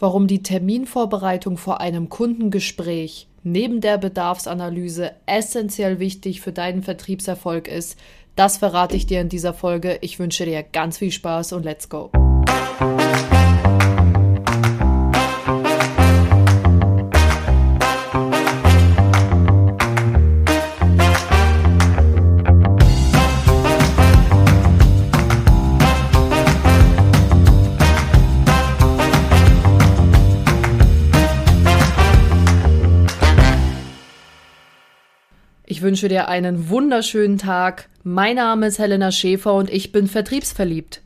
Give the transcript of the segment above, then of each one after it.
warum die Terminvorbereitung vor einem Kundengespräch neben der Bedarfsanalyse essentiell wichtig für deinen Vertriebserfolg ist, das verrate ich dir in dieser Folge. Ich wünsche dir ganz viel Spaß und let's go. Ich wünsche dir einen wunderschönen Tag. Mein Name ist Helena Schäfer und ich bin vertriebsverliebt.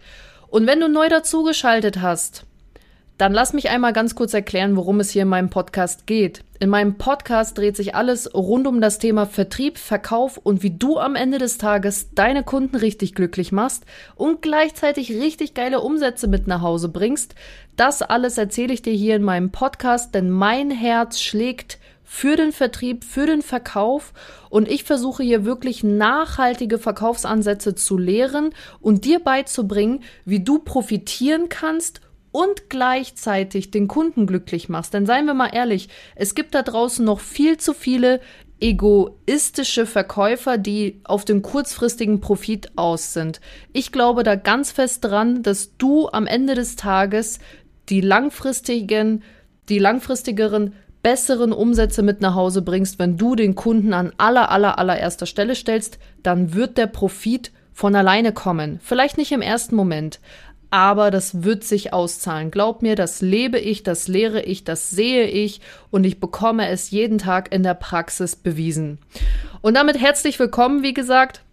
Und wenn du neu dazugeschaltet hast, dann lass mich einmal ganz kurz erklären, worum es hier in meinem Podcast geht. In meinem Podcast dreht sich alles rund um das Thema Vertrieb, Verkauf und wie du am Ende des Tages deine Kunden richtig glücklich machst und gleichzeitig richtig geile Umsätze mit nach Hause bringst. Das alles erzähle ich dir hier in meinem Podcast, denn mein Herz schlägt für den Vertrieb, für den Verkauf und ich versuche hier wirklich nachhaltige Verkaufsansätze zu lehren und dir beizubringen, wie du profitieren kannst und gleichzeitig den Kunden glücklich machst. Denn seien wir mal ehrlich, es gibt da draußen noch viel zu viele egoistische Verkäufer, die auf den kurzfristigen Profit aus sind. Ich glaube da ganz fest dran, dass du am Ende des Tages die langfristigen, die langfristigeren besseren Umsätze mit nach Hause bringst, wenn du den Kunden an aller, aller, allererster Stelle stellst, dann wird der Profit von alleine kommen. Vielleicht nicht im ersten Moment, aber das wird sich auszahlen. Glaub mir, das lebe ich, das lehre ich, das sehe ich und ich bekomme es jeden Tag in der Praxis bewiesen. Und damit herzlich willkommen, wie gesagt.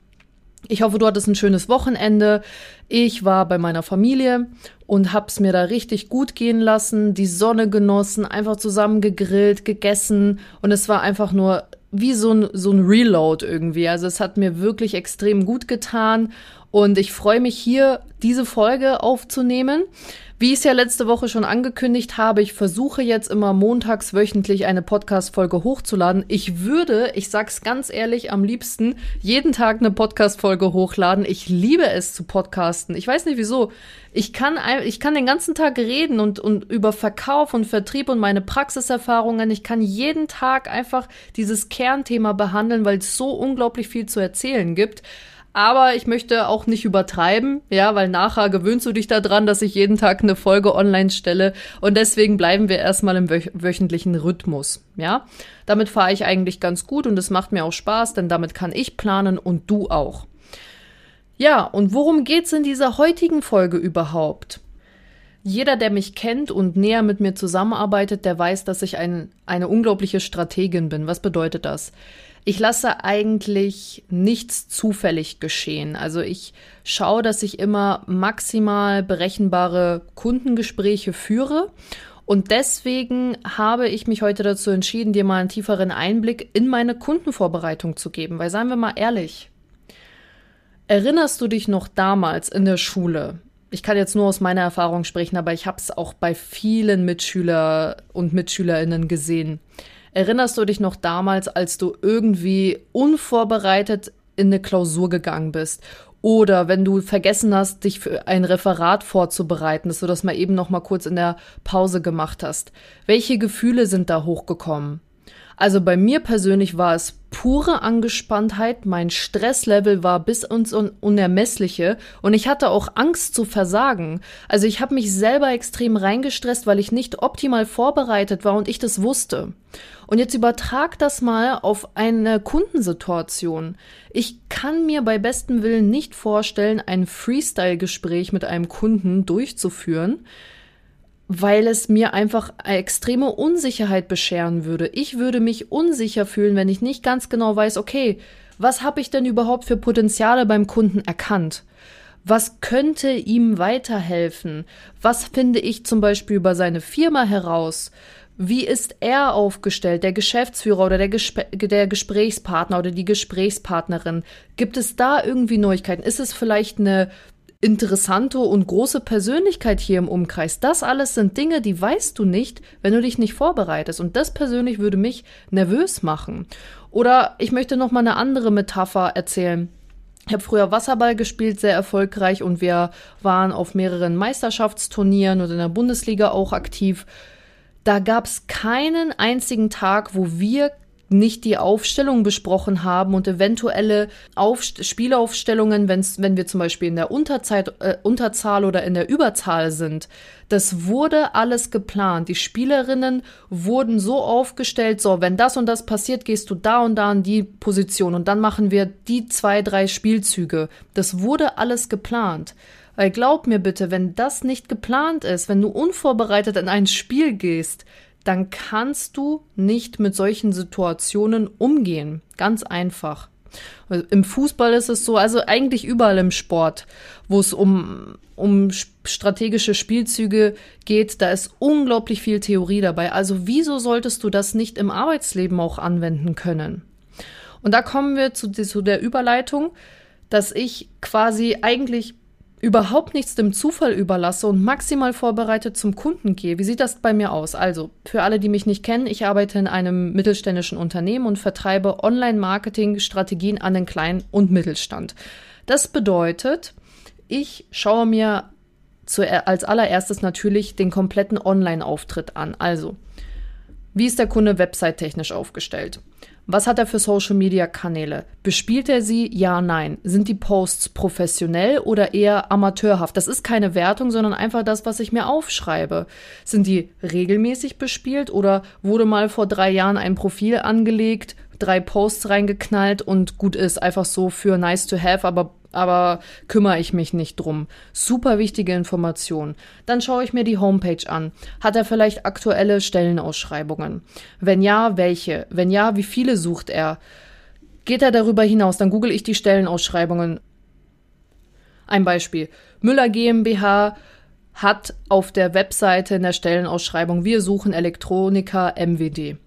Ich hoffe, du hattest ein schönes Wochenende. Ich war bei meiner Familie und hab's mir da richtig gut gehen lassen, die Sonne genossen, einfach zusammen gegrillt, gegessen und es war einfach nur wie so ein, so ein Reload irgendwie. Also es hat mir wirklich extrem gut getan und ich freue mich hier, diese Folge aufzunehmen. Wie ich es ja letzte Woche schon angekündigt habe, ich versuche jetzt immer montags wöchentlich eine Podcast-Folge hochzuladen. Ich würde, ich sag's ganz ehrlich, am liebsten jeden Tag eine Podcast-Folge hochladen. Ich liebe es zu podcasten. Ich weiß nicht wieso. Ich kann, ich kann den ganzen Tag reden und, und über Verkauf und Vertrieb und meine Praxiserfahrungen. Ich kann jeden Tag einfach dieses Kernthema behandeln, weil es so unglaublich viel zu erzählen gibt. Aber ich möchte auch nicht übertreiben, ja, weil nachher gewöhnst du dich daran, dass ich jeden Tag eine Folge online stelle. Und deswegen bleiben wir erstmal im wöch wöchentlichen Rhythmus, ja. Damit fahre ich eigentlich ganz gut und es macht mir auch Spaß, denn damit kann ich planen und du auch. Ja, und worum geht's in dieser heutigen Folge überhaupt? Jeder, der mich kennt und näher mit mir zusammenarbeitet, der weiß, dass ich ein, eine unglaubliche Strategin bin. Was bedeutet das? Ich lasse eigentlich nichts zufällig geschehen. Also ich schaue, dass ich immer maximal berechenbare Kundengespräche führe. Und deswegen habe ich mich heute dazu entschieden, dir mal einen tieferen Einblick in meine Kundenvorbereitung zu geben. Weil seien wir mal ehrlich, erinnerst du dich noch damals in der Schule? Ich kann jetzt nur aus meiner Erfahrung sprechen, aber ich habe es auch bei vielen Mitschüler und Mitschülerinnen gesehen. Erinnerst du dich noch damals, als du irgendwie unvorbereitet in eine Klausur gegangen bist oder wenn du vergessen hast, dich für ein Referat vorzubereiten, dass du das mal eben noch mal kurz in der Pause gemacht hast. Welche Gefühle sind da hochgekommen? Also bei mir persönlich war es pure Angespanntheit, mein Stresslevel war bis ins Un Unermessliche und ich hatte auch Angst zu versagen. Also ich habe mich selber extrem reingestresst, weil ich nicht optimal vorbereitet war und ich das wusste. Und jetzt übertrag das mal auf eine Kundensituation. Ich kann mir bei bestem Willen nicht vorstellen, ein Freestyle-Gespräch mit einem Kunden durchzuführen, weil es mir einfach extreme Unsicherheit bescheren würde. Ich würde mich unsicher fühlen, wenn ich nicht ganz genau weiß, okay, was habe ich denn überhaupt für Potenziale beim Kunden erkannt? Was könnte ihm weiterhelfen? Was finde ich zum Beispiel über seine Firma heraus? Wie ist er aufgestellt, der Geschäftsführer oder der, Gespr der Gesprächspartner oder die Gesprächspartnerin? Gibt es da irgendwie Neuigkeiten? Ist es vielleicht eine interessante und große Persönlichkeit hier im Umkreis. Das alles sind Dinge, die weißt du nicht, wenn du dich nicht vorbereitest. Und das persönlich würde mich nervös machen. Oder ich möchte noch mal eine andere Metapher erzählen. Ich habe früher Wasserball gespielt, sehr erfolgreich und wir waren auf mehreren Meisterschaftsturnieren und in der Bundesliga auch aktiv. Da gab es keinen einzigen Tag, wo wir nicht die Aufstellung besprochen haben und eventuelle Aufst Spielaufstellungen, wenn's, wenn wir zum Beispiel in der Unterzeit, äh, Unterzahl oder in der Überzahl sind. Das wurde alles geplant. Die Spielerinnen wurden so aufgestellt, so, wenn das und das passiert, gehst du da und da in die Position und dann machen wir die zwei, drei Spielzüge. Das wurde alles geplant. Weil glaub mir bitte, wenn das nicht geplant ist, wenn du unvorbereitet in ein Spiel gehst, dann kannst du nicht mit solchen Situationen umgehen. Ganz einfach. Im Fußball ist es so, also eigentlich überall im Sport, wo es um, um strategische Spielzüge geht, da ist unglaublich viel Theorie dabei. Also wieso solltest du das nicht im Arbeitsleben auch anwenden können? Und da kommen wir zu, zu der Überleitung, dass ich quasi eigentlich überhaupt nichts dem Zufall überlasse und maximal vorbereitet zum Kunden gehe. Wie sieht das bei mir aus? Also, für alle, die mich nicht kennen, ich arbeite in einem mittelständischen Unternehmen und vertreibe Online-Marketing-Strategien an den Klein- und Mittelstand. Das bedeutet, ich schaue mir zu, als allererstes natürlich den kompletten Online-Auftritt an. Also, wie ist der Kunde website-technisch aufgestellt? Was hat er für Social-Media-Kanäle? Bespielt er sie? Ja, nein. Sind die Posts professionell oder eher amateurhaft? Das ist keine Wertung, sondern einfach das, was ich mir aufschreibe. Sind die regelmäßig bespielt oder wurde mal vor drei Jahren ein Profil angelegt, drei Posts reingeknallt und gut ist, einfach so für nice to have, aber aber kümmere ich mich nicht drum. Super wichtige Information. Dann schaue ich mir die Homepage an. Hat er vielleicht aktuelle Stellenausschreibungen? Wenn ja, welche? Wenn ja, wie viele sucht er? Geht er darüber hinaus? Dann google ich die Stellenausschreibungen. Ein Beispiel. Müller GmbH hat auf der Webseite in der Stellenausschreibung Wir suchen Elektroniker MWD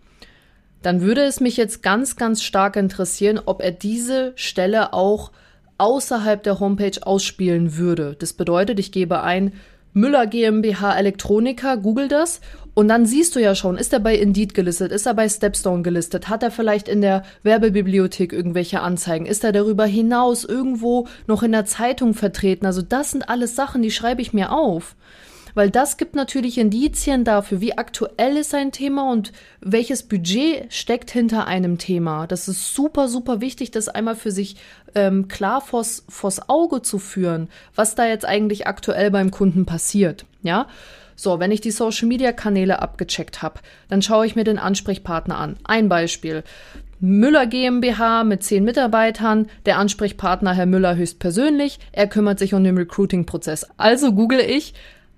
dann würde es mich jetzt ganz, ganz stark interessieren, ob er diese Stelle auch außerhalb der Homepage ausspielen würde. Das bedeutet, ich gebe ein Müller GmbH Elektronika, google das und dann siehst du ja schon, ist er bei Indeed gelistet, ist er bei Stepstone gelistet, hat er vielleicht in der Werbebibliothek irgendwelche Anzeigen, ist er darüber hinaus irgendwo noch in der Zeitung vertreten. Also das sind alles Sachen, die schreibe ich mir auf weil das gibt natürlich Indizien dafür, wie aktuell ist ein Thema und welches Budget steckt hinter einem Thema. Das ist super, super wichtig, das einmal für sich ähm, klar vors, vors Auge zu führen, was da jetzt eigentlich aktuell beim Kunden passiert. Ja. So, wenn ich die Social Media Kanäle abgecheckt habe, dann schaue ich mir den Ansprechpartner an. Ein Beispiel. Müller GmbH mit zehn Mitarbeitern, der Ansprechpartner Herr Müller höchstpersönlich, er kümmert sich um den Recruiting-Prozess. Also google ich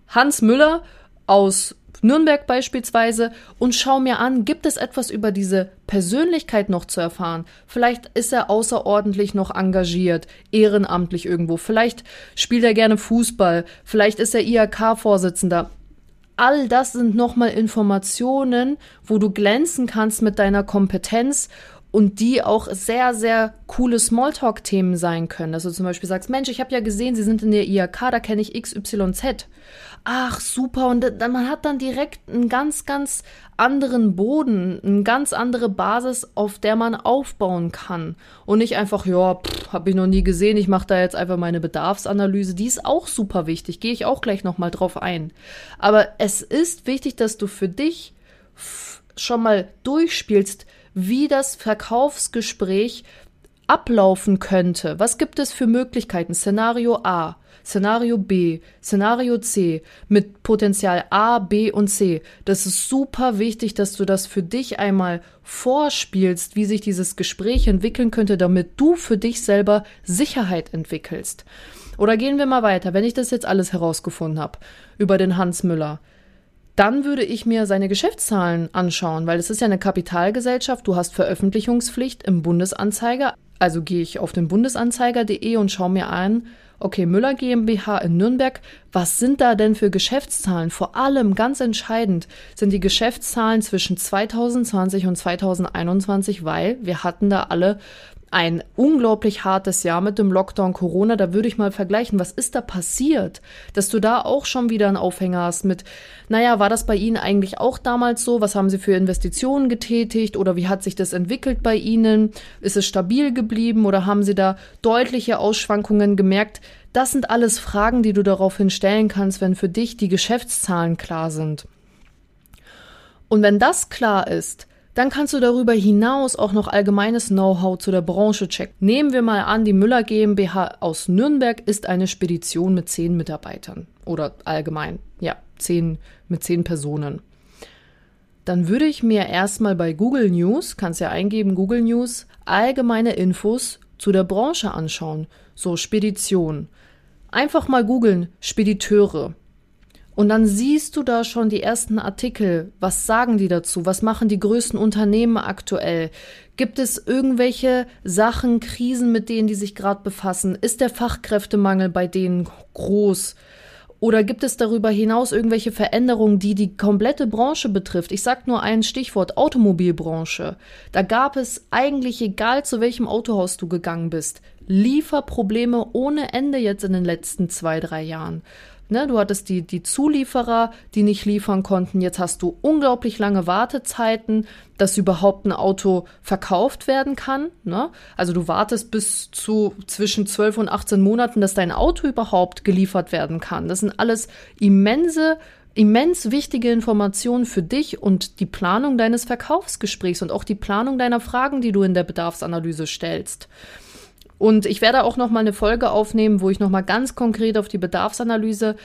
Hans Müller aus Nürnberg beispielsweise und schau mir an, gibt es etwas über diese Persönlichkeit noch zu erfahren? Vielleicht ist er außerordentlich noch engagiert, ehrenamtlich irgendwo. Vielleicht spielt er gerne Fußball. Vielleicht ist er IHK-Vorsitzender. All das sind nochmal Informationen, wo du glänzen kannst mit deiner Kompetenz und die auch sehr, sehr coole Smalltalk-Themen sein können. Dass du zum Beispiel sagst, Mensch, ich habe ja gesehen, Sie sind in der IHK, da kenne ich XYZ ach super, und dann, man hat dann direkt einen ganz, ganz anderen Boden, eine ganz andere Basis, auf der man aufbauen kann. Und nicht einfach, ja, habe ich noch nie gesehen, ich mache da jetzt einfach meine Bedarfsanalyse. Die ist auch super wichtig, gehe ich auch gleich nochmal drauf ein. Aber es ist wichtig, dass du für dich schon mal durchspielst, wie das Verkaufsgespräch ablaufen könnte. Was gibt es für Möglichkeiten? Szenario A. Szenario B, Szenario C mit Potenzial A, B und C. Das ist super wichtig, dass du das für dich einmal vorspielst, wie sich dieses Gespräch entwickeln könnte, damit du für dich selber Sicherheit entwickelst. Oder gehen wir mal weiter, wenn ich das jetzt alles herausgefunden habe über den Hans Müller dann würde ich mir seine Geschäftszahlen anschauen, weil es ist ja eine Kapitalgesellschaft, du hast Veröffentlichungspflicht im Bundesanzeiger. Also gehe ich auf den bundesanzeiger.de und schaue mir an, Okay, Müller GmbH in Nürnberg, was sind da denn für Geschäftszahlen? Vor allem ganz entscheidend sind die Geschäftszahlen zwischen 2020 und 2021, weil wir hatten da alle ein unglaublich hartes Jahr mit dem Lockdown Corona. Da würde ich mal vergleichen, was ist da passiert, dass du da auch schon wieder einen Aufhänger hast mit, naja, war das bei Ihnen eigentlich auch damals so? Was haben Sie für Investitionen getätigt oder wie hat sich das entwickelt bei Ihnen? Ist es stabil geblieben oder haben Sie da deutliche Ausschwankungen gemerkt? Das sind alles Fragen, die du daraufhin stellen kannst, wenn für dich die Geschäftszahlen klar sind. Und wenn das klar ist, dann kannst du darüber hinaus auch noch allgemeines Know-how zu der Branche checken. Nehmen wir mal an, die Müller GmbH aus Nürnberg ist eine Spedition mit zehn Mitarbeitern oder allgemein, ja, zehn mit zehn Personen. Dann würde ich mir erstmal bei Google News, kannst ja eingeben Google News, allgemeine Infos zu der Branche anschauen, so Spedition. Einfach mal googeln Spediteure. Und dann siehst du da schon die ersten Artikel. Was sagen die dazu? Was machen die größten Unternehmen aktuell? Gibt es irgendwelche Sachen, Krisen, mit denen die sich gerade befassen? Ist der Fachkräftemangel bei denen groß? Oder gibt es darüber hinaus irgendwelche Veränderungen, die die komplette Branche betrifft? Ich sage nur ein Stichwort Automobilbranche. Da gab es eigentlich, egal zu welchem Autohaus du gegangen bist, Lieferprobleme ohne Ende jetzt in den letzten zwei, drei Jahren. Ne, du hattest die, die Zulieferer, die nicht liefern konnten. Jetzt hast du unglaublich lange Wartezeiten, dass überhaupt ein Auto verkauft werden kann. Ne? Also du wartest bis zu zwischen 12 und 18 Monaten, dass dein Auto überhaupt geliefert werden kann. Das sind alles immense immens wichtige Informationen für dich und die Planung deines Verkaufsgesprächs und auch die Planung deiner Fragen, die du in der Bedarfsanalyse stellst. Und ich werde auch noch mal eine Folge aufnehmen, wo ich noch mal ganz konkret auf die Bedarfsanalyse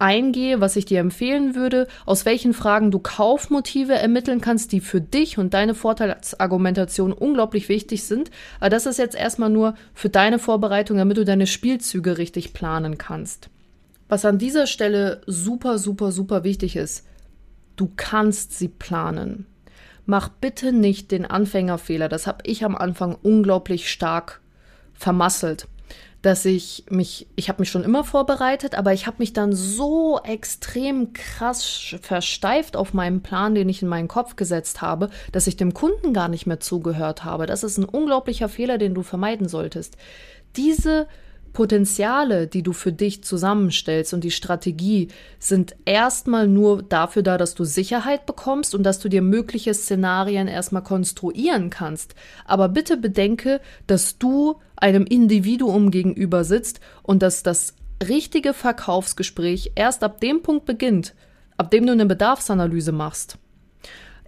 eingehe, was ich dir empfehlen würde, aus welchen Fragen du Kaufmotive ermitteln kannst, die für dich und deine Vorteilsargumentation unglaublich wichtig sind. Aber das ist jetzt erstmal nur für deine Vorbereitung, damit du deine Spielzüge richtig planen kannst. Was an dieser Stelle super, super, super wichtig ist, du kannst sie planen. Mach bitte nicht den Anfängerfehler. Das habe ich am Anfang unglaublich stark vermasselt, dass ich mich, ich habe mich schon immer vorbereitet, aber ich habe mich dann so extrem krass versteift auf meinen Plan, den ich in meinen Kopf gesetzt habe, dass ich dem Kunden gar nicht mehr zugehört habe. Das ist ein unglaublicher Fehler, den du vermeiden solltest. Diese Potenziale, die du für dich zusammenstellst und die Strategie sind erstmal nur dafür da, dass du Sicherheit bekommst und dass du dir mögliche Szenarien erstmal konstruieren kannst. Aber bitte bedenke, dass du einem Individuum gegenüber sitzt und dass das richtige Verkaufsgespräch erst ab dem Punkt beginnt, ab dem du eine Bedarfsanalyse machst.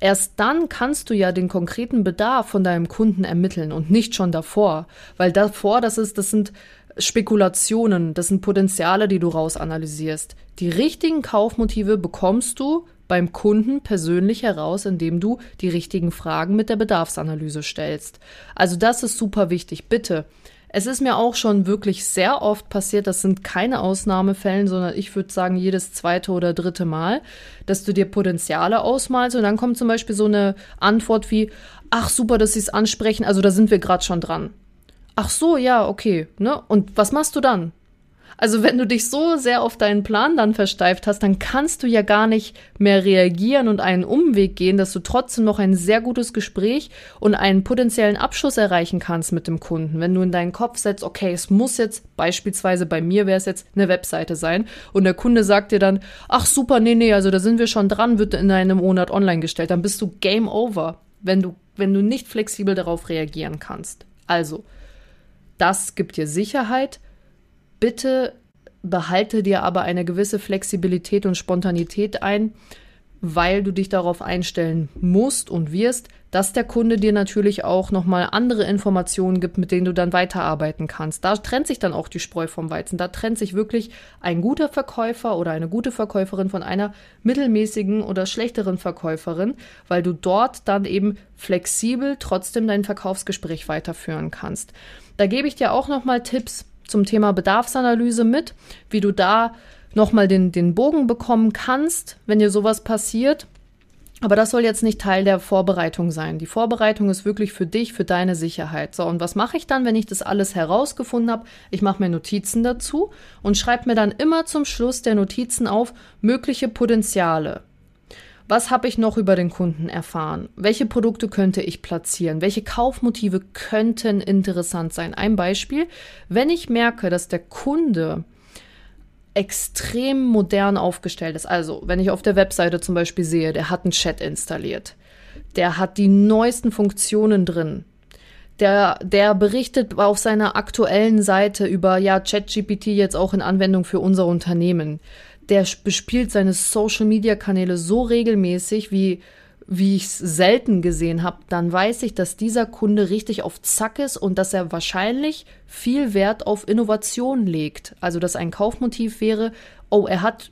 Erst dann kannst du ja den konkreten Bedarf von deinem Kunden ermitteln und nicht schon davor, weil davor, das ist, das sind Spekulationen, das sind Potenziale, die du rausanalysierst. Die richtigen Kaufmotive bekommst du beim Kunden persönlich heraus, indem du die richtigen Fragen mit der Bedarfsanalyse stellst. Also das ist super wichtig. Bitte. Es ist mir auch schon wirklich sehr oft passiert, das sind keine Ausnahmefällen, sondern ich würde sagen jedes zweite oder dritte Mal, dass du dir Potenziale ausmalst und dann kommt zum Beispiel so eine Antwort wie, ach super, dass Sie es ansprechen, also da sind wir gerade schon dran. Ach so, ja, okay. Ne? Und was machst du dann? Also wenn du dich so sehr auf deinen Plan dann versteift hast, dann kannst du ja gar nicht mehr reagieren und einen Umweg gehen, dass du trotzdem noch ein sehr gutes Gespräch und einen potenziellen Abschluss erreichen kannst mit dem Kunden. Wenn du in deinen Kopf setzt, okay, es muss jetzt, beispielsweise bei mir wäre es jetzt eine Webseite sein und der Kunde sagt dir dann, ach super, nee, nee, also da sind wir schon dran, wird in einem Monat online gestellt, dann bist du Game Over, wenn du, wenn du nicht flexibel darauf reagieren kannst. Also, das gibt dir Sicherheit. Bitte behalte dir aber eine gewisse Flexibilität und Spontanität ein, weil du dich darauf einstellen musst und wirst, dass der Kunde dir natürlich auch nochmal andere Informationen gibt, mit denen du dann weiterarbeiten kannst. Da trennt sich dann auch die Spreu vom Weizen. Da trennt sich wirklich ein guter Verkäufer oder eine gute Verkäuferin von einer mittelmäßigen oder schlechteren Verkäuferin, weil du dort dann eben flexibel trotzdem dein Verkaufsgespräch weiterführen kannst. Da gebe ich dir auch nochmal Tipps zum Thema Bedarfsanalyse mit, wie du da nochmal den, den Bogen bekommen kannst, wenn dir sowas passiert. Aber das soll jetzt nicht Teil der Vorbereitung sein. Die Vorbereitung ist wirklich für dich, für deine Sicherheit. So, und was mache ich dann, wenn ich das alles herausgefunden habe? Ich mache mir Notizen dazu und schreibe mir dann immer zum Schluss der Notizen auf mögliche Potenziale. Was habe ich noch über den Kunden erfahren? Welche Produkte könnte ich platzieren? Welche Kaufmotive könnten interessant sein? Ein Beispiel, wenn ich merke, dass der Kunde extrem modern aufgestellt ist. Also, wenn ich auf der Webseite zum Beispiel sehe, der hat einen Chat installiert, der hat die neuesten Funktionen drin, der, der berichtet auf seiner aktuellen Seite über, ja, ChatGPT jetzt auch in Anwendung für unser Unternehmen. Der bespielt seine Social-Media-Kanäle so regelmäßig, wie wie ich es selten gesehen habe, dann weiß ich, dass dieser Kunde richtig auf Zack ist und dass er wahrscheinlich viel Wert auf Innovation legt. Also dass ein Kaufmotiv wäre, oh, er hat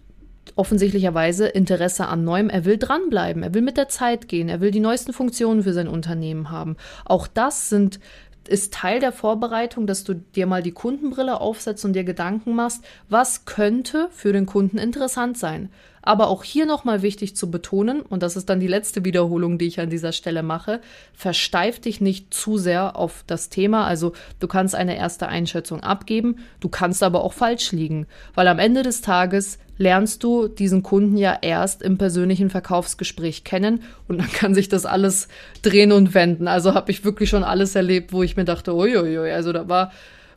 offensichtlicherweise Interesse an Neuem, er will dranbleiben, er will mit der Zeit gehen, er will die neuesten Funktionen für sein Unternehmen haben. Auch das sind ist Teil der Vorbereitung, dass du dir mal die Kundenbrille aufsetzt und dir Gedanken machst, was könnte für den Kunden interessant sein. Aber auch hier nochmal wichtig zu betonen, und das ist dann die letzte Wiederholung, die ich an dieser Stelle mache, versteif dich nicht zu sehr auf das Thema. Also du kannst eine erste Einschätzung abgeben, du kannst aber auch falsch liegen, weil am Ende des Tages lernst du diesen Kunden ja erst im persönlichen Verkaufsgespräch kennen und dann kann sich das alles drehen und wenden. Also habe ich wirklich schon alles erlebt, wo ich mir dachte, uiuiui, also da war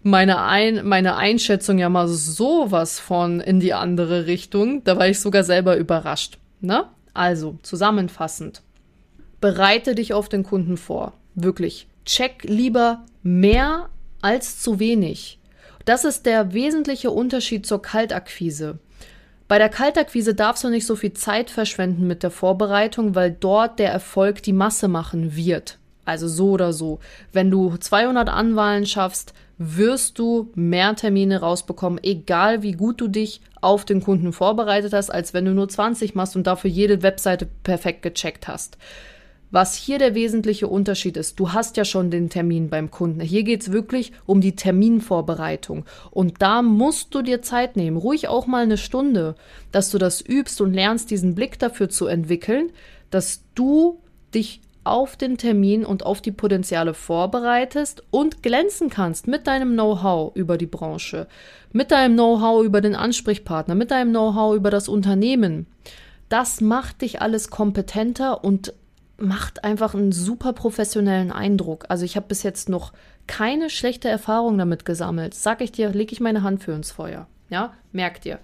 meine, Ein meine Einschätzung ja mal sowas von in die andere Richtung. Da war ich sogar selber überrascht. Ne? Also, zusammenfassend. Bereite dich auf den Kunden vor. Wirklich. Check lieber mehr als zu wenig. Das ist der wesentliche Unterschied zur Kaltakquise. Bei der Kaltakquise darfst du nicht so viel Zeit verschwenden mit der Vorbereitung, weil dort der Erfolg die Masse machen wird. Also so oder so. Wenn du 200 Anwahlen schaffst, wirst du mehr Termine rausbekommen, egal wie gut du dich auf den Kunden vorbereitet hast, als wenn du nur 20 machst und dafür jede Webseite perfekt gecheckt hast. Was hier der wesentliche Unterschied ist, du hast ja schon den Termin beim Kunden. Hier geht's wirklich um die Terminvorbereitung. Und da musst du dir Zeit nehmen, ruhig auch mal eine Stunde, dass du das übst und lernst, diesen Blick dafür zu entwickeln, dass du dich auf den Termin und auf die Potenziale vorbereitest und glänzen kannst mit deinem Know-how über die Branche, mit deinem Know-how über den Ansprechpartner, mit deinem Know-how über das Unternehmen. Das macht dich alles kompetenter und macht einfach einen super professionellen Eindruck. Also ich habe bis jetzt noch keine schlechte Erfahrung damit gesammelt. Sag ich dir, leg ich meine Hand für ins Feuer. Ja, merk dir.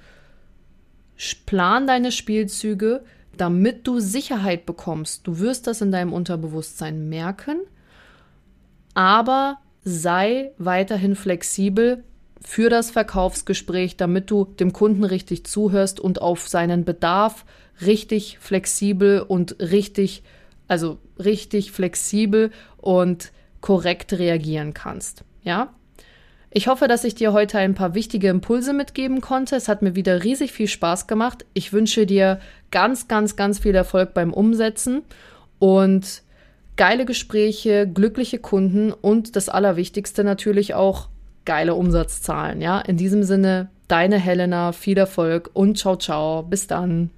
Plan deine Spielzüge, damit du Sicherheit bekommst. Du wirst das in deinem Unterbewusstsein merken, aber sei weiterhin flexibel für das Verkaufsgespräch, damit du dem Kunden richtig zuhörst und auf seinen Bedarf richtig flexibel und richtig, also richtig flexibel und korrekt reagieren kannst. Ja? Ich hoffe, dass ich dir heute ein paar wichtige Impulse mitgeben konnte. Es hat mir wieder riesig viel Spaß gemacht. Ich wünsche dir ganz, ganz, ganz viel Erfolg beim Umsetzen und geile Gespräche, glückliche Kunden und das Allerwichtigste natürlich auch geile Umsatzzahlen. Ja, in diesem Sinne, deine Helena, viel Erfolg und ciao, ciao. Bis dann.